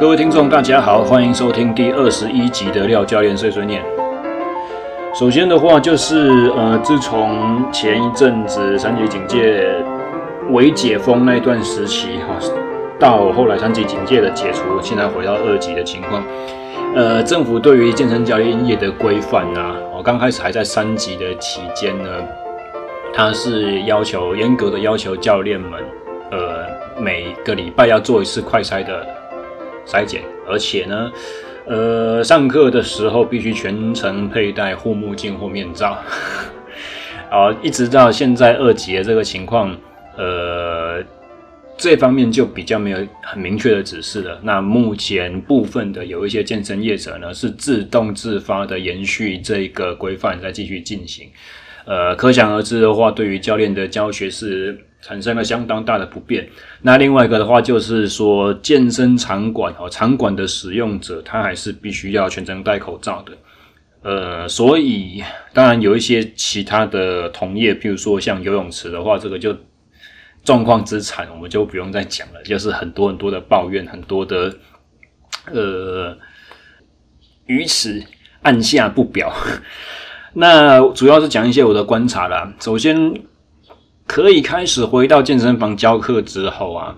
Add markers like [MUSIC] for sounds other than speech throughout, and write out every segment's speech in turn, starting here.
各位听众，大家好，欢迎收听第二十一集的廖教练碎碎念。首先的话，就是呃，自从前一阵子三级警戒未解封那段时期哈，到后来三级警戒的解除，现在回到二级的情况，呃，政府对于健身教练业的规范啊，我刚开始还在三级的期间呢，它是要求严格的要求教练们，呃，每个礼拜要做一次快筛的。筛检，而且呢，呃，上课的时候必须全程佩戴护目镜或面罩，[LAUGHS] 啊，一直到现在二级的这个情况，呃，这方面就比较没有很明确的指示了。那目前部分的有一些健身业者呢，是自动自发的延续这个规范，再继续进行。呃，可想而知的话，对于教练的教学是产生了相当大的不便。那另外一个的话，就是说健身场馆哦，场馆的使用者他还是必须要全程戴口罩的。呃，所以当然有一些其他的同业，譬如说像游泳池的话，这个就状况之惨，我们就不用再讲了，就是很多很多的抱怨，很多的呃，鱼池按下不表。[LAUGHS] 那主要是讲一些我的观察啦。首先，可以开始回到健身房教课之后啊，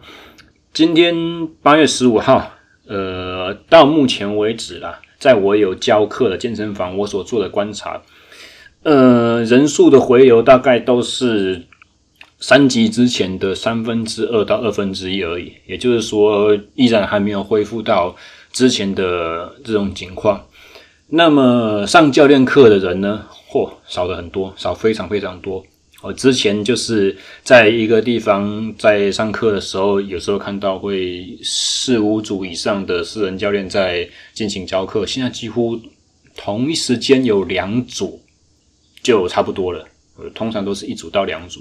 今天八月十五号，呃，到目前为止啦，在我有教课的健身房，我所做的观察，呃，人数的回流大概都是三级之前的三分之二到二分之一而已，也就是说，依然还没有恢复到之前的这种情况。那么上教练课的人呢？嚯，少了很多，少非常非常多。我之前就是在一个地方在上课的时候，有时候看到会四五组以上的私人教练在进行教课，现在几乎同一时间有两组就差不多了。通常都是一组到两组。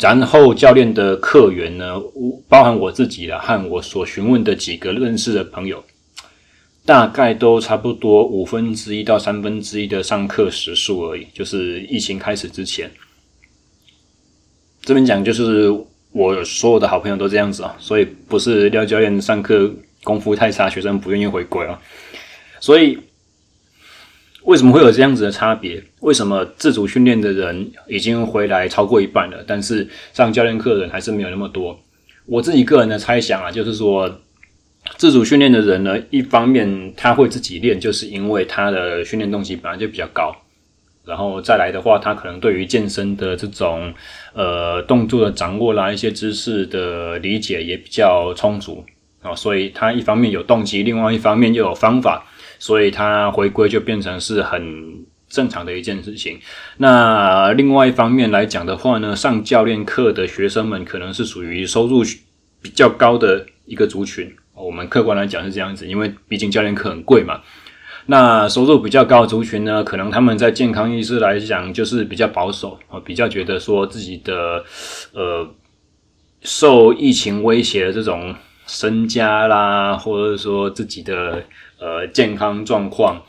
然后教练的客源呢，包含我自己的和我所询问的几个认识的朋友。大概都差不多五分之一到三分之一的上课时数而已，就是疫情开始之前。这边讲就是我所有的好朋友都这样子啊，所以不是廖教练上课功夫太差，学生不愿意回归啊。所以为什么会有这样子的差别？为什么自主训练的人已经回来超过一半了，但是上教练课的人还是没有那么多？我自己个人的猜想啊，就是说。自主训练的人呢，一方面他会自己练，就是因为他的训练动机本来就比较高，然后再来的话，他可能对于健身的这种呃动作的掌握啦，一些知识的理解也比较充足啊，所以他一方面有动机，另外一方面又有方法，所以他回归就变成是很正常的一件事情。那另外一方面来讲的话呢，上教练课的学生们可能是属于收入比较高的一个族群。我们客观来讲是这样子，因为毕竟教练课很贵嘛。那收入比较高的族群呢，可能他们在健康意识来讲就是比较保守啊，比较觉得说自己的呃受疫情威胁的这种身家啦，或者说自己的呃健康状况，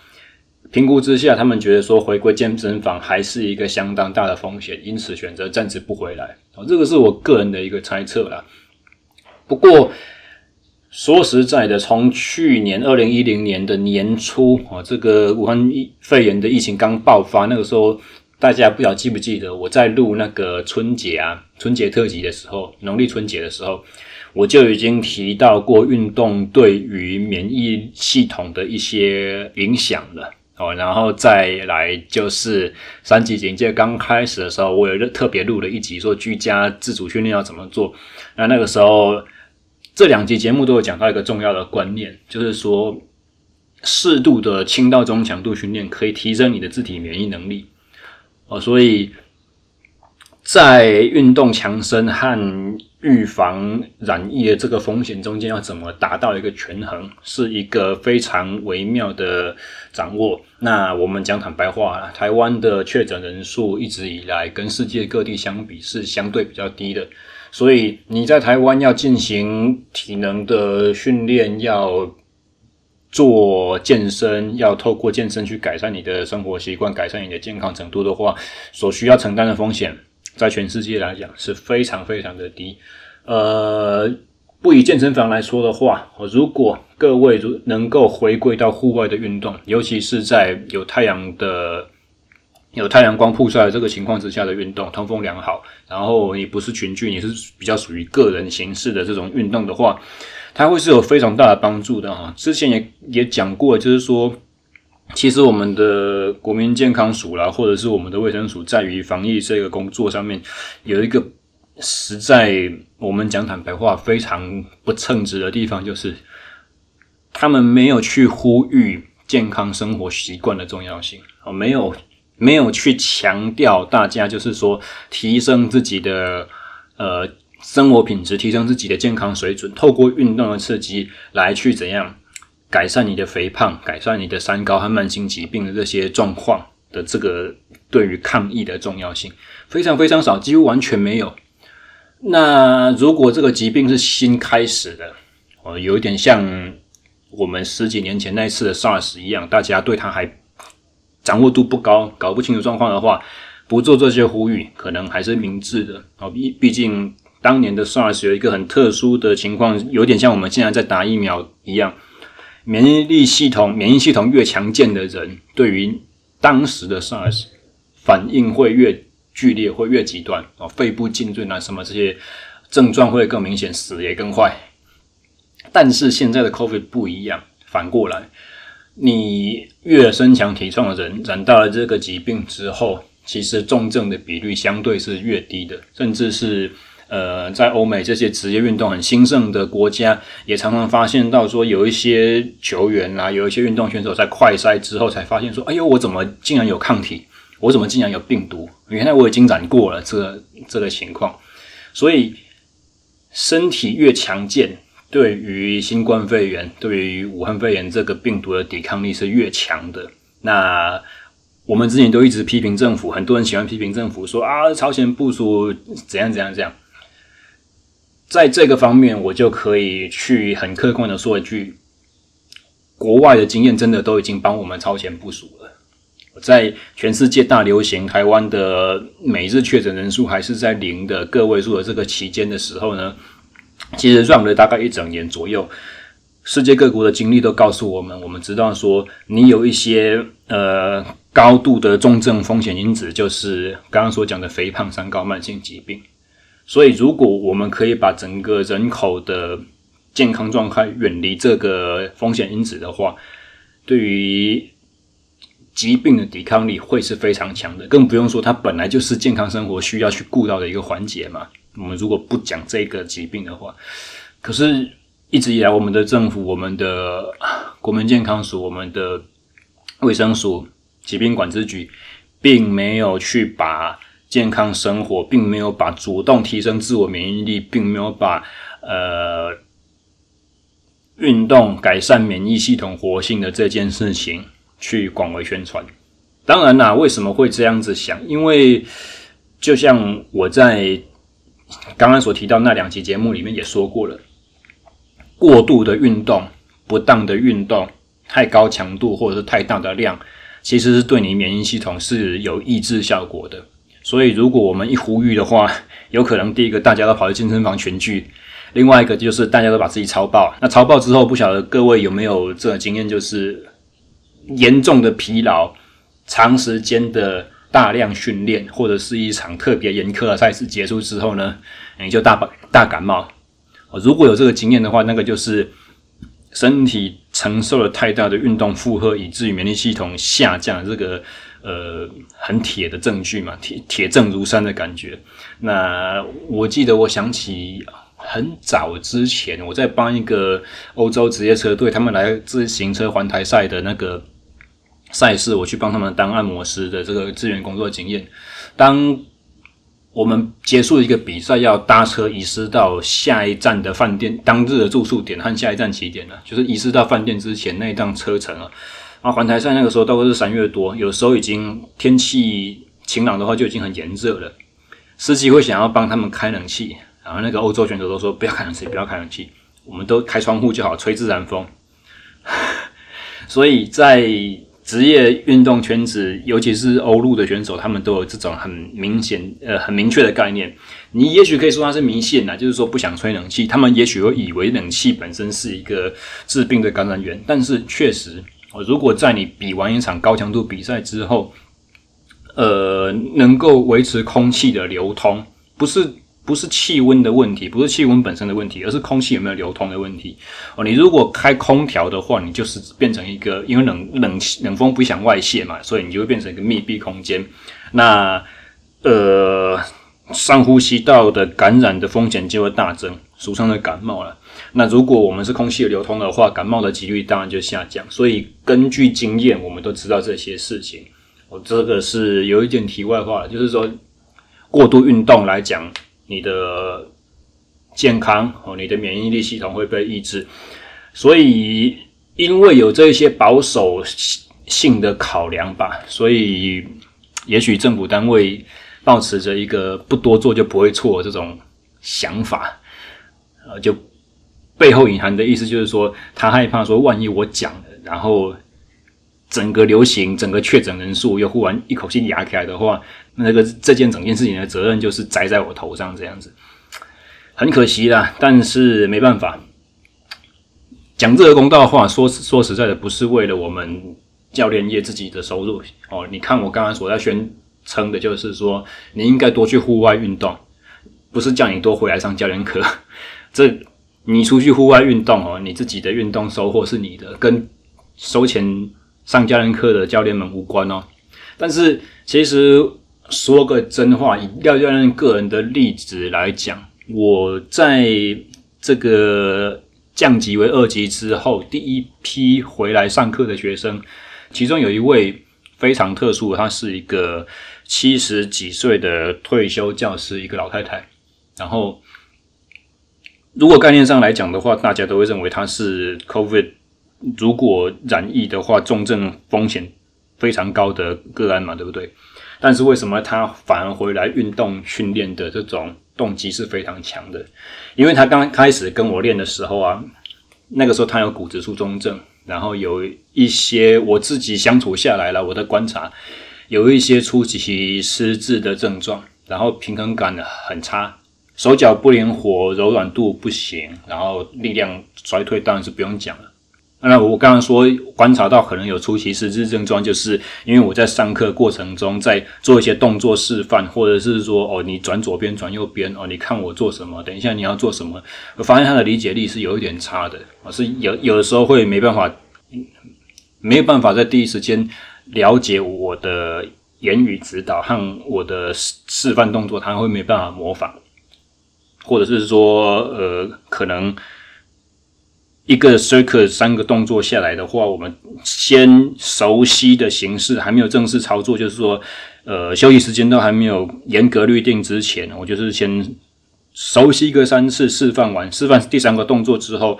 评估之下，他们觉得说回归健身房还是一个相当大的风险，因此选择暂时不回来。哦，这个是我个人的一个猜测啦。不过。说实在的，从去年二零一零年的年初啊，这个武汉肺炎的疫情刚爆发，那个时候大家不知道记不记得，我在录那个春节啊，春节特辑的时候，农历春节的时候，我就已经提到过运动对于免疫系统的一些影响了哦。然后再来就是三级警戒刚开始的时候，我有特别录了一集说居家自主训练要怎么做。那那个时候。这两集节目都有讲到一个重要的观念，就是说，适度的轻到中强度训练可以提升你的自体免疫能力哦。所以在运动强身和预防染疫的这个风险中间，要怎么达到一个权衡，是一个非常微妙的掌握。那我们讲坦白话，台湾的确诊人数一直以来跟世界各地相比是相对比较低的。所以你在台湾要进行体能的训练，要做健身，要透过健身去改善你的生活习惯，改善你的健康程度的话，所需要承担的风险，在全世界来讲是非常非常的低。呃，不以健身房来说的话，如果各位如能够回归到户外的运动，尤其是在有太阳的、有太阳光曝晒的这个情况之下的运动，通风良好，然后你不是群聚，你是比较属于个人形式的这种运动的话，它会是有非常大的帮助的啊。之前也也讲过，就是说，其实我们的国民健康署啦，或者是我们的卫生署，在于防疫这个工作上面有一个。实在，我们讲坦白话，非常不称职的地方，就是他们没有去呼吁健康生活习惯的重要性，哦，没有没有去强调大家就是说提升自己的呃生活品质，提升自己的健康水准，透过运动的刺激来去怎样改善你的肥胖，改善你的三高和慢性疾病的这些状况的这个对于抗疫的重要性，非常非常少，几乎完全没有。那如果这个疾病是新开始的，哦，有一点像我们十几年前那次的 SARS 一样，大家对它还掌握度不高，搞不清楚状况的话，不做这些呼吁，可能还是明智的。哦，毕毕竟当年的 SARS 有一个很特殊的情况，有点像我们现在在打疫苗一样，免疫力系统、免疫系统越强健的人，对于当时的 SARS 反应会越剧烈会越极端哦，肺部浸润啊，什么这些症状会更明显，死也更快。但是现在的 COVID 不一样，反过来，你越身强体壮的人染到了这个疾病之后，其实重症的比率相对是越低的，甚至是呃，在欧美这些职业运动很兴盛的国家，也常常发现到说，有一些球员啊，有一些运动选手在快筛之后才发现说，哎呦，我怎么竟然有抗体？我怎么竟然有病毒？原来我已经染过了这个这个情况，所以身体越强健，对于新冠肺炎、对于武汉肺炎这个病毒的抵抗力是越强的。那我们之前都一直批评政府，很多人喜欢批评政府说啊，超前部署怎样怎样怎样。在这个方面，我就可以去很客观的说一句，国外的经验真的都已经帮我们超前部署了。在全世界大流行，台湾的每日确诊人数还是在零的个位数的这个期间的时候呢，其实 run 了大概一整年左右，世界各国的经历都告诉我们，我们知道说，你有一些呃高度的重症风险因子，就是刚刚所讲的肥胖、三高、慢性疾病。所以，如果我们可以把整个人口的健康状态远离这个风险因子的话，对于疾病的抵抗力会是非常强的，更不用说它本来就是健康生活需要去顾到的一个环节嘛。我们如果不讲这个疾病的话，可是一直以来，我们的政府、我们的国民健康署、我们的卫生署、疾病管制局，并没有去把健康生活，并没有把主动提升自我免疫力，并没有把呃运动改善免疫系统活性的这件事情。去广为宣传，当然啦，为什么会这样子想？因为就像我在刚刚所提到那两期节目里面也说过了，过度的运动、不当的运动、太高强度或者是太大的量，其实是对你免疫系统是有抑制效果的。所以，如果我们一呼吁的话，[LAUGHS] 有可能第一个大家都跑去健身房群聚，另外一个就是大家都把自己超爆。那超爆之后，不晓得各位有没有这个经验，就是。严重的疲劳，长时间的大量训练，或者是一场特别严苛的赛事结束之后呢，你就大大感冒。如果有这个经验的话，那个就是身体承受了太大的运动负荷，以至于免疫系统下降，这个呃很铁的证据嘛，铁铁证如山的感觉。那我记得，我想起很早之前，我在帮一个欧洲职业车队，他们来自行车环台赛的那个。赛事，我去帮他们当按摩师的这个资源工作经验。当我们结束一个比赛，要搭车移师到下一站的饭店，当日的住宿点和下一站起点呢，就是移师到饭店之前那一趟车程啊。然后环台赛那个时候都是三月多，有时候已经天气晴朗的话就已经很炎热了。司机会想要帮他们开冷气，然后那个欧洲选手都说不要开冷气，不要开冷气，我们都开窗户就好，吹自然风。[LAUGHS] 所以在职业运动圈子，尤其是欧陆的选手，他们都有这种很明显、呃很明确的概念。你也许可以说他是迷信呐，就是说不想吹冷气。他们也许会以为冷气本身是一个治病的感染源，但是确实，如果在你比完一场高强度比赛之后，呃，能够维持空气的流通，不是。不是气温的问题，不是气温本身的问题，而是空气有没有流通的问题。哦，你如果开空调的话，你就是变成一个，因为冷冷冷风不想外泄嘛，所以你就会变成一个密闭空间。那呃，上呼吸道的感染的风险就会大增，俗称的感冒了。那如果我们是空气流通的话，感冒的几率当然就下降。所以根据经验，我们都知道这些事情。我这个是有一点题外话，就是说过度运动来讲。你的健康哦，你的免疫力系统会被抑制，所以因为有这些保守性的考量吧，所以也许政府单位抱持着一个不多做就不会错这种想法，呃，就背后隐含的意思就是说，他害怕说，万一我讲了，然后整个流行、整个确诊人数又忽然一口气压起来的话。那个这件整件事情的责任就是栽在我头上，这样子很可惜啦。但是没办法，讲这个公道话，说说实在的，不是为了我们教练业自己的收入哦。你看我刚刚所在宣称的就是说，你应该多去户外运动，不是叫你多回来上教练课。[LAUGHS] 这你出去户外运动哦，你自己的运动收获是你的，跟收钱上教练课的教练们无关哦。但是其实。说个真话，以廖教练个人的例子来讲，我在这个降级为二级之后，第一批回来上课的学生，其中有一位非常特殊，她是一个七十几岁的退休教师，一个老太太。然后，如果概念上来讲的话，大家都会认为她是 COVID，如果染疫的话，重症风险非常高的个案嘛，对不对？但是为什么他反而回来运动训练的这种动机是非常强的？因为他刚开始跟我练的时候啊，那个时候他有骨质疏松症，然后有一些我自己相处下来了，我的观察有一些初期失智的症状，然后平衡感很差，手脚不灵活，柔软度不行，然后力量衰退，当然是不用讲了。那我刚刚说观察到可能有出奇失智症状，就是因为我在上课过程中在做一些动作示范，或者是说哦，你转左边转右边哦，你看我做什么，等一下你要做什么，我发现他的理解力是有一点差的，我是有有的时候会没办法，没有办法在第一时间了解我的言语指导和我的示示范动作，他会没办法模仿，或者是说呃可能。一个 circle 三个动作下来的话，我们先熟悉的形式还没有正式操作，就是说，呃，休息时间都还没有严格律定之前，我就是先熟悉一个三次示范完，示范第三个动作之后，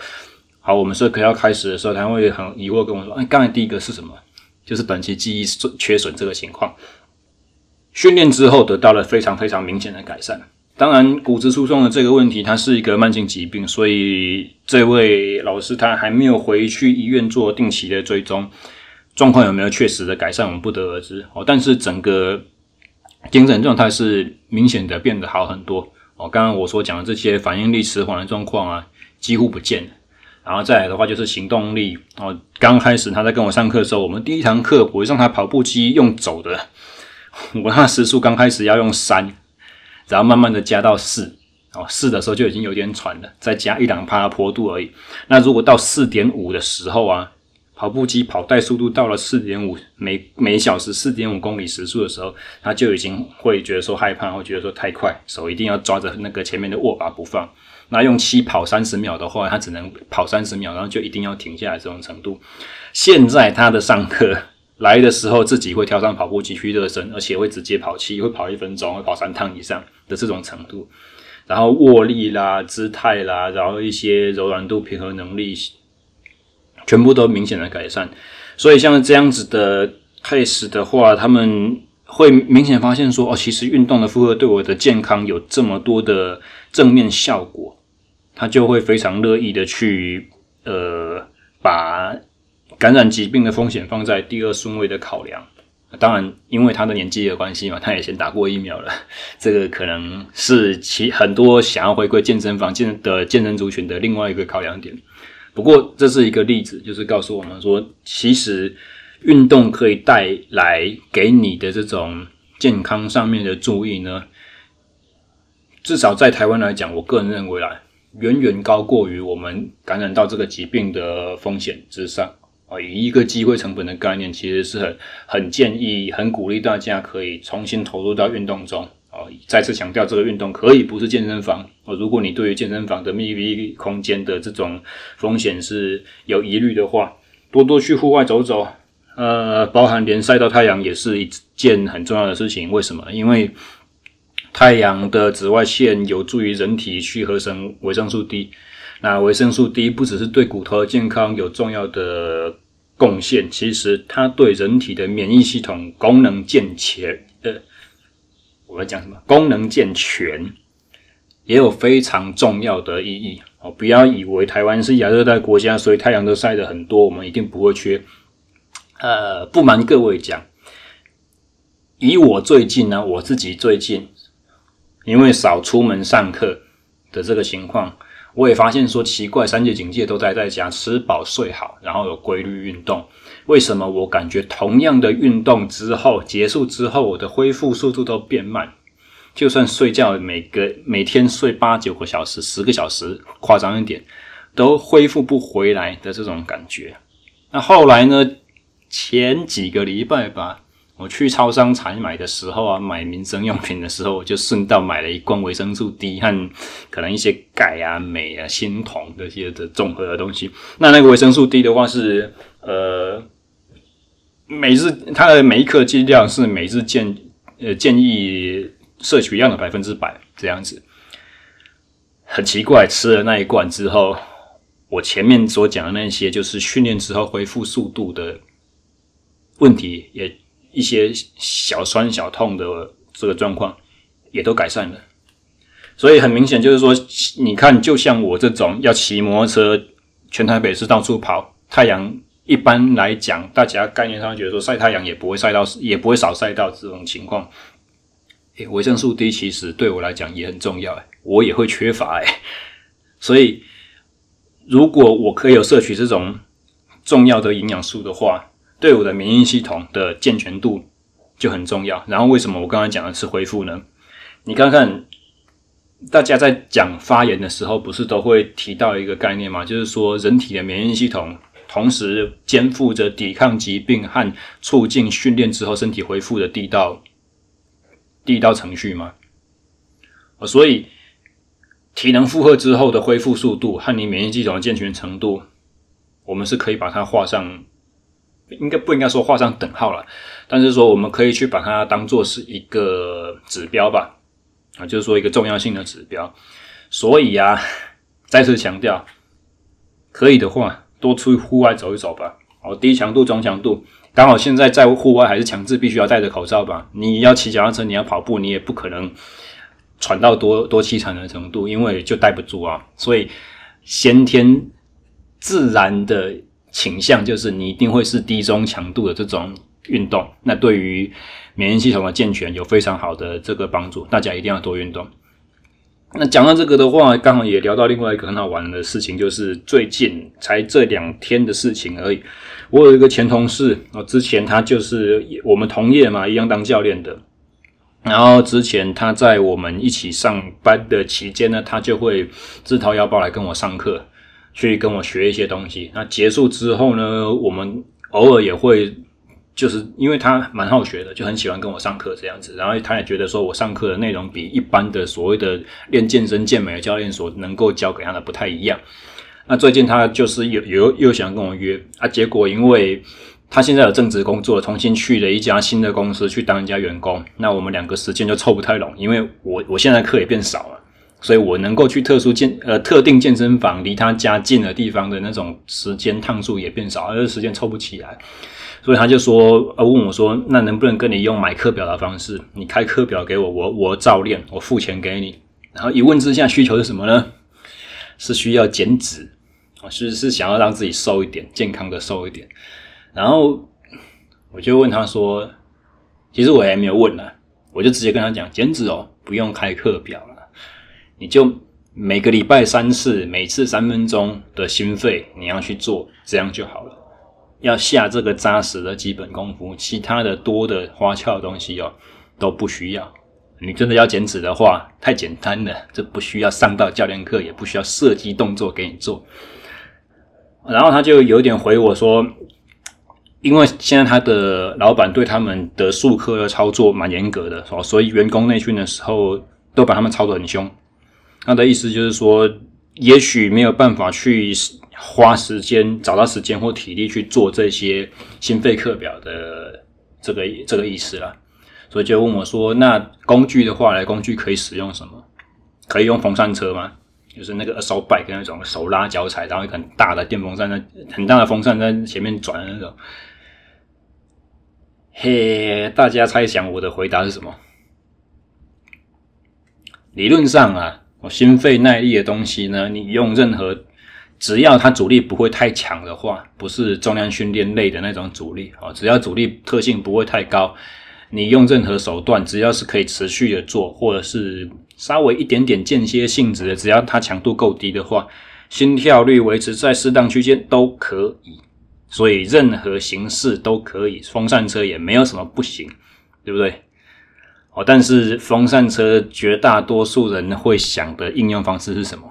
好，我们 circle 要开始的时候，他会很疑惑跟我说：“哎，刚才第一个是什么？”就是短期记忆缺损这个情况。训练之后得到了非常非常明显的改善。当然，骨质疏松的这个问题，它是一个慢性疾病，所以这位老师他还没有回去医院做定期的追踪，状况有没有确实的改善，我们不得而知。哦，但是整个精神状态是明显的变得好很多。哦，刚刚我所讲的这些反应力迟缓的状况啊，几乎不见了。然后再来的话，就是行动力。哦，刚开始他在跟我上课的时候，我们第一堂课我会让他跑步机用走的，我那时速刚开始要用三。然后慢慢的加到四，哦，四的时候就已经有点喘了，再加一两趴坡度而已。那如果到四点五的时候啊，跑步机跑带速度到了四点五每每小时四点五公里时速的时候，他就已经会觉得说害怕，会觉得说太快，手一定要抓着那个前面的握把不放。那用七跑三十秒的话，他只能跑三十秒，然后就一定要停下来这种程度。现在他的上课。来的时候自己会跳上跑步机去热身，而且会直接跑七，会跑一分钟，会跑三趟以上的这种程度。然后握力啦、姿态啦，然后一些柔软度、平衡能力，全部都明显的改善。所以像这样子的 case 的话，他们会明显发现说，哦，其实运动的负荷对我的健康有这么多的正面效果，他就会非常乐意的去呃把。感染疾病的风险放在第二顺位的考量。当然，因为他的年纪的关系嘛，他也先打过疫苗了。[LAUGHS] 这个可能是其很多想要回归健身房健的健身族群的另外一个考量点。不过，这是一个例子，就是告诉我们说，其实运动可以带来给你的这种健康上面的注意呢，至少在台湾来讲，我个人认为啦，远远高过于我们感染到这个疾病的风险之上。啊，以一个机会成本的概念，其实是很很建议、很鼓励大家可以重新投入到运动中。啊，再次强调，这个运动可以不是健身房。啊，如果你对于健身房的密闭空间的这种风险是有疑虑的话，多多去户外走走。呃，包含连晒到太阳也是一件很重要的事情。为什么？因为太阳的紫外线有助于人体去合成维生素 D。那维生素 D 不只是对骨头的健康有重要的贡献，其实它对人体的免疫系统功能健全，呃，我要讲什么？功能健全也有非常重要的意义哦。不要以为台湾是亚热带国家，所以太阳都晒得很多，我们一定不会缺。呃，不瞒各位讲，以我最近呢，我自己最近因为少出门上课的这个情况。我也发现说奇怪，三界警戒都待在家，吃饱睡好，然后有规律运动。为什么我感觉同样的运动之后结束之后，我的恢复速度都变慢？就算睡觉，每个每天睡八九个小时、十个小时，夸张一点，都恢复不回来的这种感觉。那后来呢？前几个礼拜吧。我去超商采买的时候啊，买民生用品的时候，我就顺道买了一罐维生素 D 和可能一些钙啊、镁啊、锌、铜这些的综合的东西。那那个维生素 D 的话是，呃，每日它的每一克剂量是每日建呃建议摄取量的百分之百这样子。很奇怪，吃了那一罐之后，我前面所讲的那些就是训练之后恢复速度的问题也。一些小酸小痛的这个状况也都改善了，所以很明显就是说，你看，就像我这种要骑摩托车全台北市到处跑，太阳一般来讲，大家概念上觉得说晒太阳也不会晒到，也不会少晒到这种情况。诶，维生素 D 其实对我来讲也很重要，我也会缺乏，诶，所以如果我可以有摄取这种重要的营养素的话。对我的免疫系统的健全度就很重要。然后，为什么我刚才讲的是恢复呢？你看看，大家在讲发炎的时候，不是都会提到一个概念吗？就是说，人体的免疫系统同时肩负着抵抗疾病和促进训练之后身体恢复的第一道第一道程序吗？所以，体能负荷之后的恢复速度和你免疫系统的健全程度，我们是可以把它画上。应该不应该说画上等号了，但是说我们可以去把它当做是一个指标吧，啊，就是说一个重要性的指标。所以啊，再次强调，可以的话多出去户外走一走吧。哦，低强度、中强度，刚好现在在户外还是强制必须要戴着口罩吧。你要骑脚踏车，你要跑步，你也不可能喘到多多凄惨的程度，因为就戴不住啊。所以先天自然的。倾向就是你一定会是低中强度的这种运动，那对于免疫系统的健全有非常好的这个帮助。大家一定要多运动。那讲到这个的话，刚好也聊到另外一个很好玩的事情，就是最近才这两天的事情而已。我有一个前同事，哦，之前他就是我们同业嘛，一样当教练的。然后之前他在我们一起上班的期间呢，他就会自掏腰包来跟我上课。去跟我学一些东西。那结束之后呢，我们偶尔也会，就是因为他蛮好学的，就很喜欢跟我上课这样子。然后他也觉得说我上课的内容比一般的所谓的练健身健美的教练所能够教给他的不太一样。那最近他就是有有又想跟我约啊，结果因为他现在有正职工作，重新去了一家新的公司去当一家员工。那我们两个时间就凑不太拢，因为我我现在课也变少了。所以我能够去特殊健呃特定健身房离他家近的地方的那种时间趟数也变少，而且时间凑不起来，所以他就说呃问我说，那能不能跟你用买课表的方式，你开课表给我，我我照练，我付钱给你。然后一问之下需求是什么呢？是需要减脂是是想要让自己瘦一点，健康的瘦一点。然后我就问他说，其实我也没有问了，我就直接跟他讲，减脂哦，不用开课表了，你就每个礼拜三次，每次三分钟的心肺你要去做，这样就好了。要下这个扎实的基本功夫，其他的多的花俏的东西哦都不需要。你真的要减脂的话，太简单了，这不需要上到教练课，也不需要设计动作给你做。然后他就有点回我说，因为现在他的老板对他们的术科的操作蛮严格的，所以员工内训的时候都把他们操得很凶。他的意思就是说，也许没有办法去。花时间找到时间或体力去做这些心肺课表的这个这个意思啦，所以就问我说：“那工具的话，来工具可以使用什么？可以用风扇车吗？就是那个 assault bike 那种手拉脚踩，然后一个很大的电风扇在很大的风扇在前面转的那种。”嘿，大家猜想我的回答是什么？理论上啊，心肺耐力的东西呢，你用任何。只要它阻力不会太强的话，不是重量训练类的那种阻力啊，只要阻力特性不会太高，你用任何手段，只要是可以持续的做，或者是稍微一点点间歇性质的，只要它强度够低的话，心跳率维持在适当区间都可以。所以任何形式都可以，风扇车也没有什么不行，对不对？哦，但是风扇车绝大多数人会想的应用方式是什么？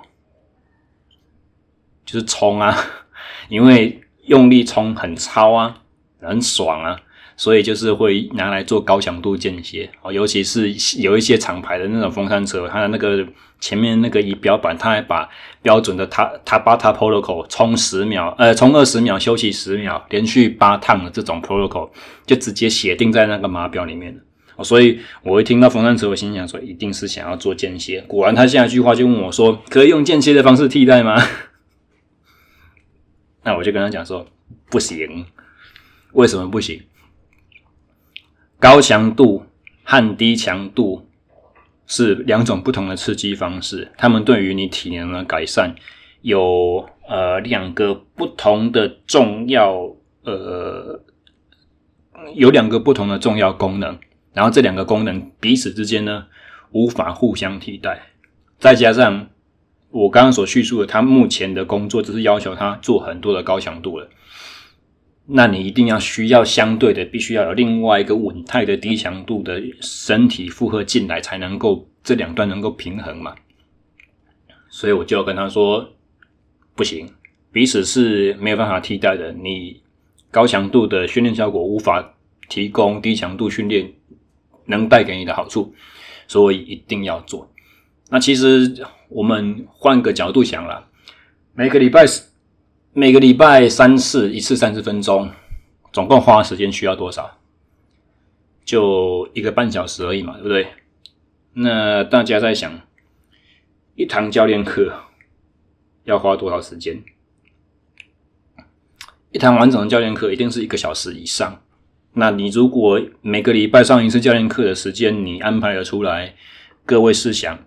就是冲啊，[LAUGHS] 因为用力冲很超啊，很爽啊，所以就是会拿来做高强度间歇哦。尤其是有一些厂牌的那种风扇车，它的那个前面那个仪表板，它还把标准的塔塔巴塔 protocol 冲十秒，呃，冲二十秒休息十秒，连续八趟的这种 protocol 就直接写定在那个码表里面了哦。所以我会听到风扇车，我心想说，一定是想要做间歇。果然，他下一句话就问我说：“可以用间歇的方式替代吗？” [LAUGHS] 那我就跟他讲说，不行，为什么不行？高强度和低强度是两种不同的刺激方式，他们对于你体能的改善有呃两个不同的重要呃有两个不同的重要功能，然后这两个功能彼此之间呢无法互相替代，再加上。我刚刚所叙述的，他目前的工作就是要求他做很多的高强度了。那你一定要需要相对的，必须要有另外一个稳态的低强度的身体负荷进来，才能够这两段能够平衡嘛。所以我就要跟他说，不行，彼此是没有办法替代的。你高强度的训练效果无法提供低强度训练能带给你的好处，所以一定要做。那其实。我们换个角度想啦，每个礼拜每个礼拜三次，一次三十分钟，总共花时间需要多少？就一个半小时而已嘛，对不对？那大家在想，一堂教练课要花多少时间？一堂完整的教练课一定是一个小时以上。那你如果每个礼拜上一次教练课的时间，你安排了出来，各位试想。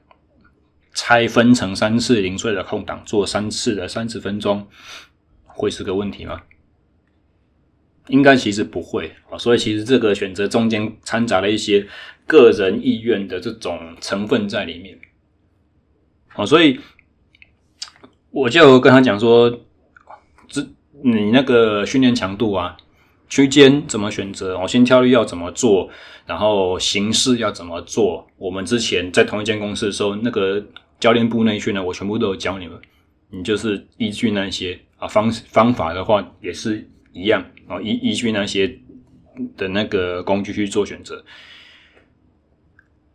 拆分成三次零碎的空档，做三次的三十分钟，会是个问题吗？应该其实不会啊，所以其实这个选择中间掺杂了一些个人意愿的这种成分在里面。好，所以我就跟他讲说，这你那个训练强度啊，区间怎么选择，我心跳率要怎么做，然后形式要怎么做。我们之前在同一间公司的时候，那个教练部内训呢，我全部都有教你们。你就是依据那些啊方方法的话，也是一样啊，依依据那些的那个工具去做选择，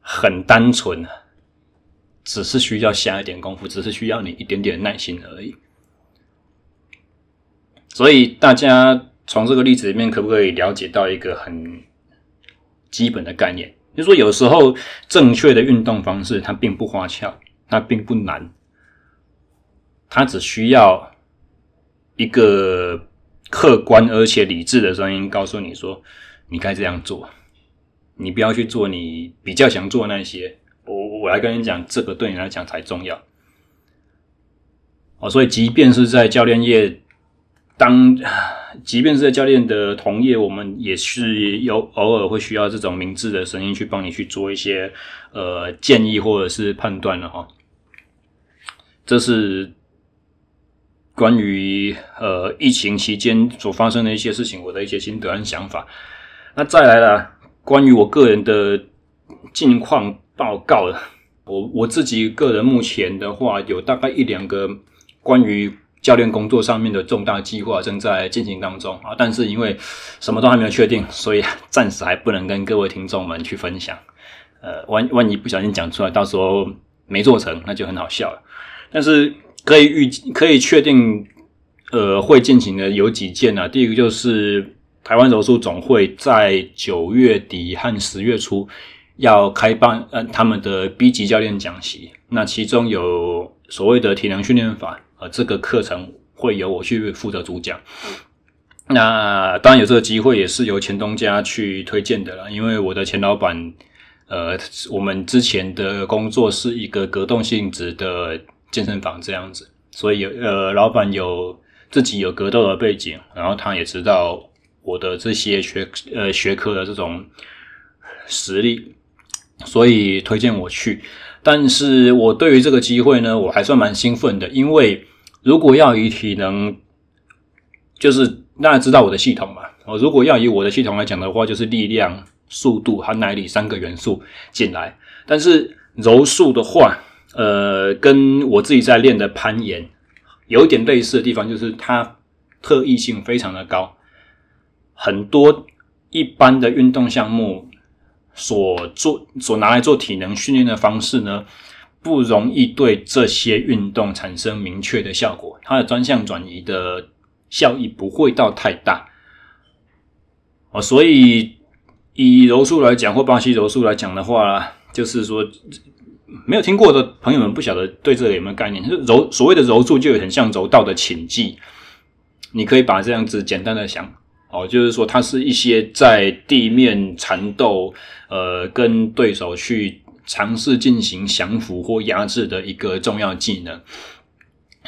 很单纯，只是需要下一点功夫，只是需要你一点点耐心而已。所以大家。从这个例子里面，可不可以了解到一个很基本的概念？就是说，有时候正确的运动方式，它并不花俏，它并不难，它只需要一个客观而且理智的声音告诉你说：“你该这样做。”你不要去做你比较想做那些。我我来跟你讲，这个对你来讲才重要。哦，所以即便是在教练业当，即便是在教练的同业，我们也是有偶尔会需要这种明智的声音去帮你去做一些呃建议或者是判断了哈。这是关于呃疫情期间所发生的一些事情，我的一些心得和想法。那再来了，关于我个人的近况报告了。我我自己个人目前的话，有大概一两个关于教练工作上面的重大计划正在进行当中啊，但是因为什么都还没有确定，所以暂时还不能跟各位听众们去分享。呃，万万一不小心讲出来，到时候没做成，那就很好笑了。但是可以预可以确定，呃，会进行的有几件啊。第一个就是台湾柔术总会在九月底和十月初。要开办呃他们的 B 级教练讲习，那其中有所谓的体能训练法，这个课程会由我去负责主讲。那当然有这个机会，也是由前东家去推荐的啦，因为我的前老板，呃我们之前的工作是一个格斗性质的健身房这样子，所以有呃老板有自己有格斗的背景，然后他也知道我的这些学呃学科的这种实力。所以推荐我去，但是我对于这个机会呢，我还算蛮兴奋的，因为如果要以体能，就是大家知道我的系统嘛，我如果要以我的系统来讲的话，就是力量、速度和耐力三个元素进来。但是柔术的话，呃，跟我自己在练的攀岩有一点类似的地方，就是它特异性非常的高，很多一般的运动项目。所做所拿来做体能训练的方式呢，不容易对这些运动产生明确的效果，它的专项转移的效益不会到太大。哦，所以以柔术来讲或巴西柔术来讲的话，就是说没有听过的朋友们不晓得对这个有没有概念？柔所谓的柔术就很像柔道的寝技，你可以把这样子简单的想。哦，就是说，它是一些在地面缠斗，呃，跟对手去尝试进行降服或压制的一个重要技能。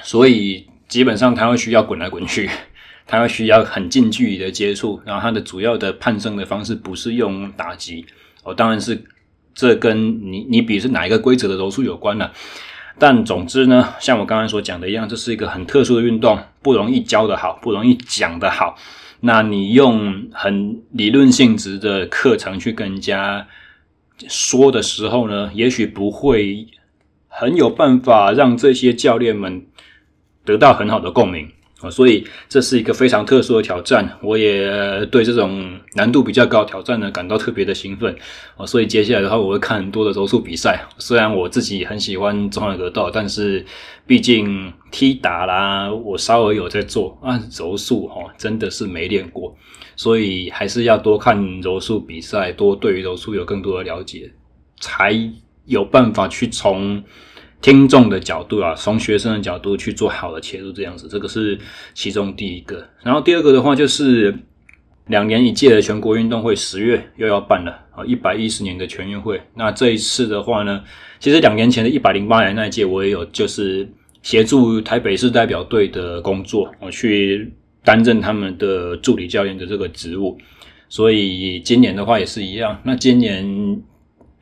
所以，基本上它会需要滚来滚去，[LAUGHS] 它会需要很近距离的接触。然后，它的主要的判胜的方式不是用打击，哦，当然是这跟你你比是哪一个规则的柔术有关了。但总之呢，像我刚才所讲的一样，这是一个很特殊的运动，不容易教得好，不容易讲得好。那你用很理论性质的课程去跟人家说的时候呢，也许不会很有办法让这些教练们得到很好的共鸣啊。所以这是一个非常特殊的挑战，我也对这种难度比较高挑战呢感到特别的兴奋。啊，所以接下来的话，我会看很多的柔术比赛。虽然我自己很喜欢中华格斗，但是毕竟踢打啦，我稍微有在做啊，柔术哈真的是没练过，所以还是要多看柔术比赛，多对于柔术有更多的了解，才有办法去从。听众的角度啊，从学生的角度去做好的切入，这样子，这个是其中第一个。然后第二个的话，就是两年一届的全国运动会，十月又要办了啊，一百一十年的全运会。那这一次的话呢，其实两年前的一百零八年那一届，我也有就是协助台北市代表队的工作，我去担任他们的助理教练的这个职务。所以今年的话也是一样。那今年。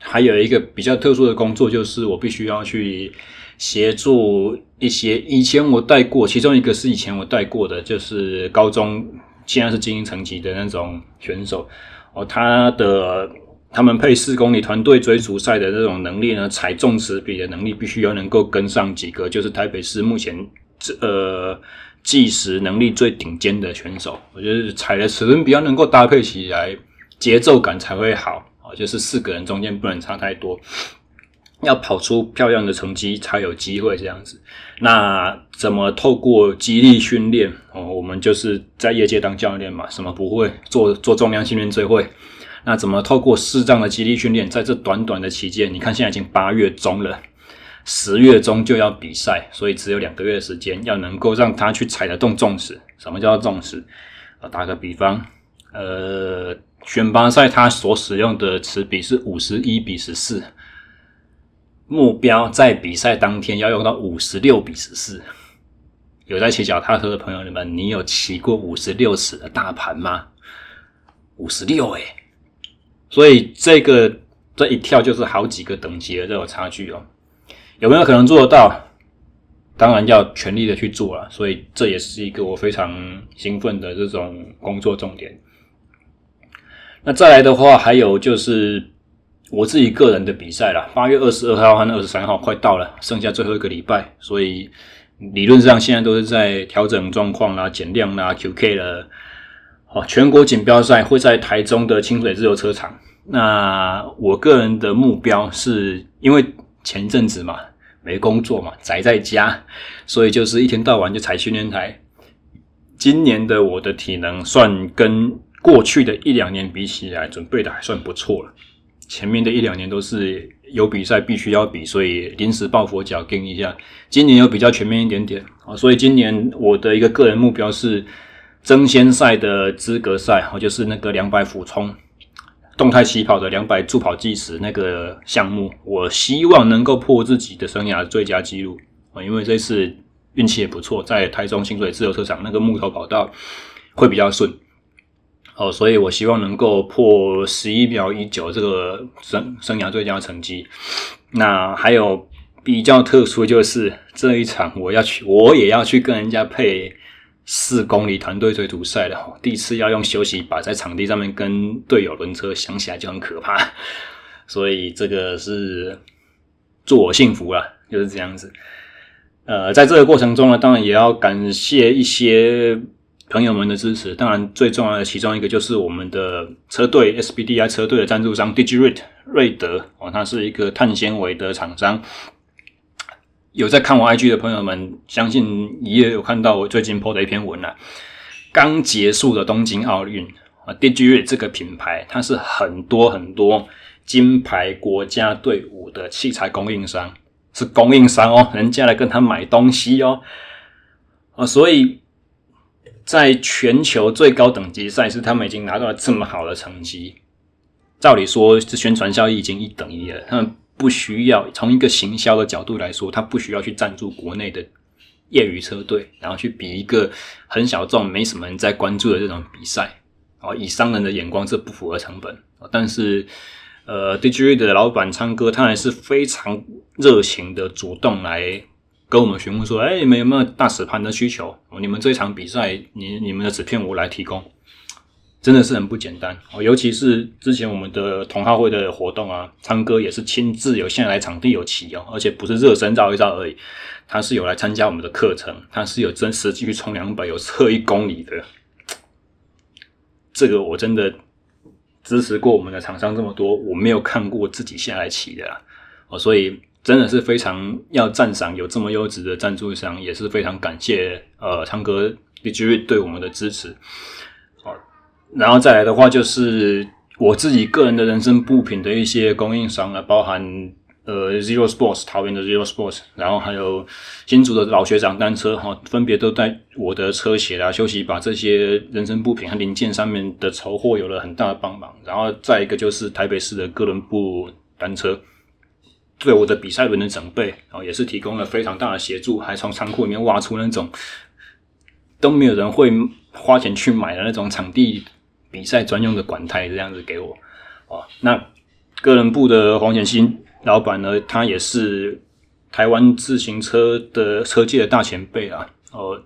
还有一个比较特殊的工作，就是我必须要去协助一些以前我带过，其中一个是以前我带过的，就是高中现在是精英层级的那种选手哦，他的他们配四公里团队追逐赛的那种能力呢，踩重石比的能力必须要能够跟上几个，就是台北市目前这呃计时能力最顶尖的选手，我觉得踩的齿轮比较能够搭配起来，节奏感才会好啊。就是四个人中间不能差太多，要跑出漂亮的成绩才有机会这样子。那怎么透过激励训练？哦，我们就是在业界当教练嘛，什么不会做做重量训练最会。那怎么透过适当的激励训练，在这短短的期间，你看现在已经八月中了，十月中就要比赛，所以只有两个月的时间，要能够让他去踩得动重尺。什么叫重尺？啊，打个比方，呃。选拔赛他所使用的尺比是五十一比十四，目标在比赛当天要用到五十六比十四，有在骑脚踏车的朋友你们，你有骑过五十六尺的大盘吗？五十六诶，所以这个这一跳就是好几个等级的这种差距哦。有没有可能做得到？当然要全力的去做了，所以这也是一个我非常兴奋的这种工作重点。那再来的话，还有就是我自己个人的比赛了，八月二十二号和二十三号快到了，剩下最后一个礼拜，所以理论上现在都是在调整状况啦、减量啦、QK 了。哦，全国锦标赛会在台中的清水自由车场。那我个人的目标是因为前阵子嘛。没工作嘛，宅在家，所以就是一天到晚就踩训练台。今年的我的体能算跟过去的一两年比起来，准备的还算不错了。前面的一两年都是有比赛必须要比，所以临时抱佛脚跟一下。今年又比较全面一点点啊，所以今年我的一个个人目标是争先赛的资格赛，就是那个两百俯冲。动态起跑的两百助跑计时那个项目，我希望能够破自己的生涯最佳纪录啊！因为这次运气也不错，在台中清水自由车场那个木头跑道会比较顺哦，所以我希望能够破十一秒一九这个生生涯最佳成绩。那还有比较特殊就是这一场我要去，我也要去跟人家配。四公里团队追逐赛的，第一次要用休息把在场地上面跟队友轮车，想起来就很可怕。所以这个是祝我幸福啦，就是这样子。呃，在这个过程中呢，当然也要感谢一些朋友们的支持。当然，最重要的其中一个就是我们的车队 SBDI 车队的赞助商 Digiride 瑞德哦，它是一个碳纤维的厂商。有在看我 IG 的朋友们，相信也有看到我最近 po 的一篇文了。刚结束的东京奥运啊，DigiR 这个品牌，它是很多很多金牌国家队伍的器材供应商，是供应商哦，人家来跟他买东西哦。啊，所以在全球最高等级赛事，他们已经拿到了这么好的成绩，照理说，这宣传效益已经一等一了。他们不需要从一个行销的角度来说，他不需要去赞助国内的业余车队，然后去比一个很小众、没什么人在关注的这种比赛。哦，以商人的眼光，这不符合成本。但是，呃，DJ 的老板昌哥，他还是非常热情的，主动来跟我们询问说：“哎，你们有没有大使盘的需求？你们这场比赛，你你们的纸片我来提供。”真的是很不简单哦，尤其是之前我们的同好会的活动啊，昌哥也是亲自有下来场地有骑哦，而且不是热身绕一绕而已，他是有来参加我们的课程，他是有真实际去冲两百，有测一公里的。这个我真的支持过我们的厂商这么多，我没有看过自己下来骑的啊哦，所以真的是非常要赞赏有这么优质的赞助商，也是非常感谢呃昌哥 Digiride 对我们的支持。然后再来的话，就是我自己个人的人生部品的一些供应商啊，包含呃 Zero Sports 桃园的 Zero Sports，然后还有新竹的老学长单车哈，分别都在我的车鞋啊、休息把这些人生部品和零件上面的筹货有了很大的帮忙。然后再一个就是台北市的哥伦布单车，对我的比赛轮的整备，然后也是提供了非常大的协助，还从仓库里面挖出那种都没有人会花钱去买的那种场地。比赛专用的管胎这样子给我，哦，那哥伦布的黄显新老板呢，他也是台湾自行车的车界的大前辈啊，哦，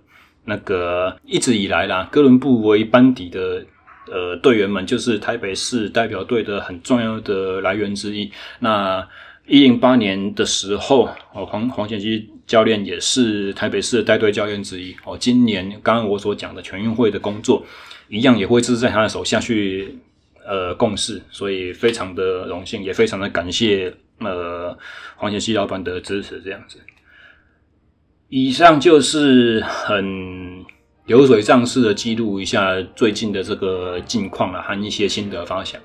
那个一直以来啦，哥伦布为班底的呃队员们，就是台北市代表队的很重要的来源之一。那一零八年的时候，哦，黄黄显新教练也是台北市的带队教练之一。哦，今年刚刚我所讲的全运会的工作。一样也会是在他的手下去呃共事，所以非常的荣幸，也非常的感谢呃黄贤熙老板的支持。这样子，以上就是很流水账式的记录一下最近的这个近况啊，和一些心得发想。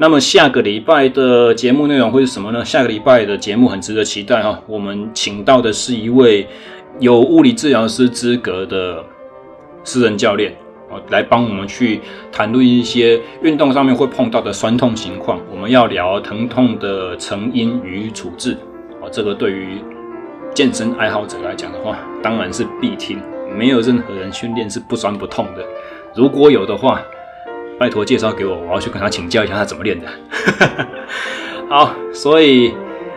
那么下个礼拜的节目内容会是什么呢？下个礼拜的节目很值得期待哈，我们请到的是一位有物理治疗师资格的私人教练。哦来帮我们去谈论一些运动上面会碰到的酸痛情况。我们要聊疼痛的成因与处置。哦，这个对于健身爱好者来讲的话，当然是必听。没有任何人训练是不酸不痛的。如果有的话，拜托介绍给我，我要去跟他请教一下他怎么练的。[LAUGHS] 好，所以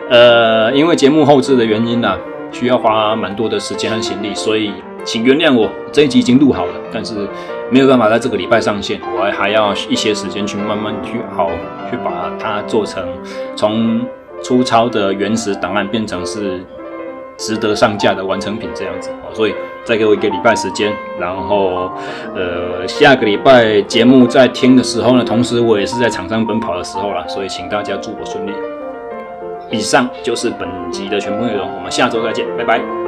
呃，因为节目后置的原因呢、啊，需要花蛮多的时间和心力，所以请原谅我，这一集已经录好了，但是没有办法在这个礼拜上线，我还还要一些时间去慢慢去好去把它做成从粗糙的原始档案变成是值得上架的完成品这样子。所以再给我一个礼拜时间，然后呃下个礼拜节目在听的时候呢，同时我也是在场上奔跑的时候了，所以请大家祝我顺利。以上就是本集的全部内容，我们下周再见，拜拜。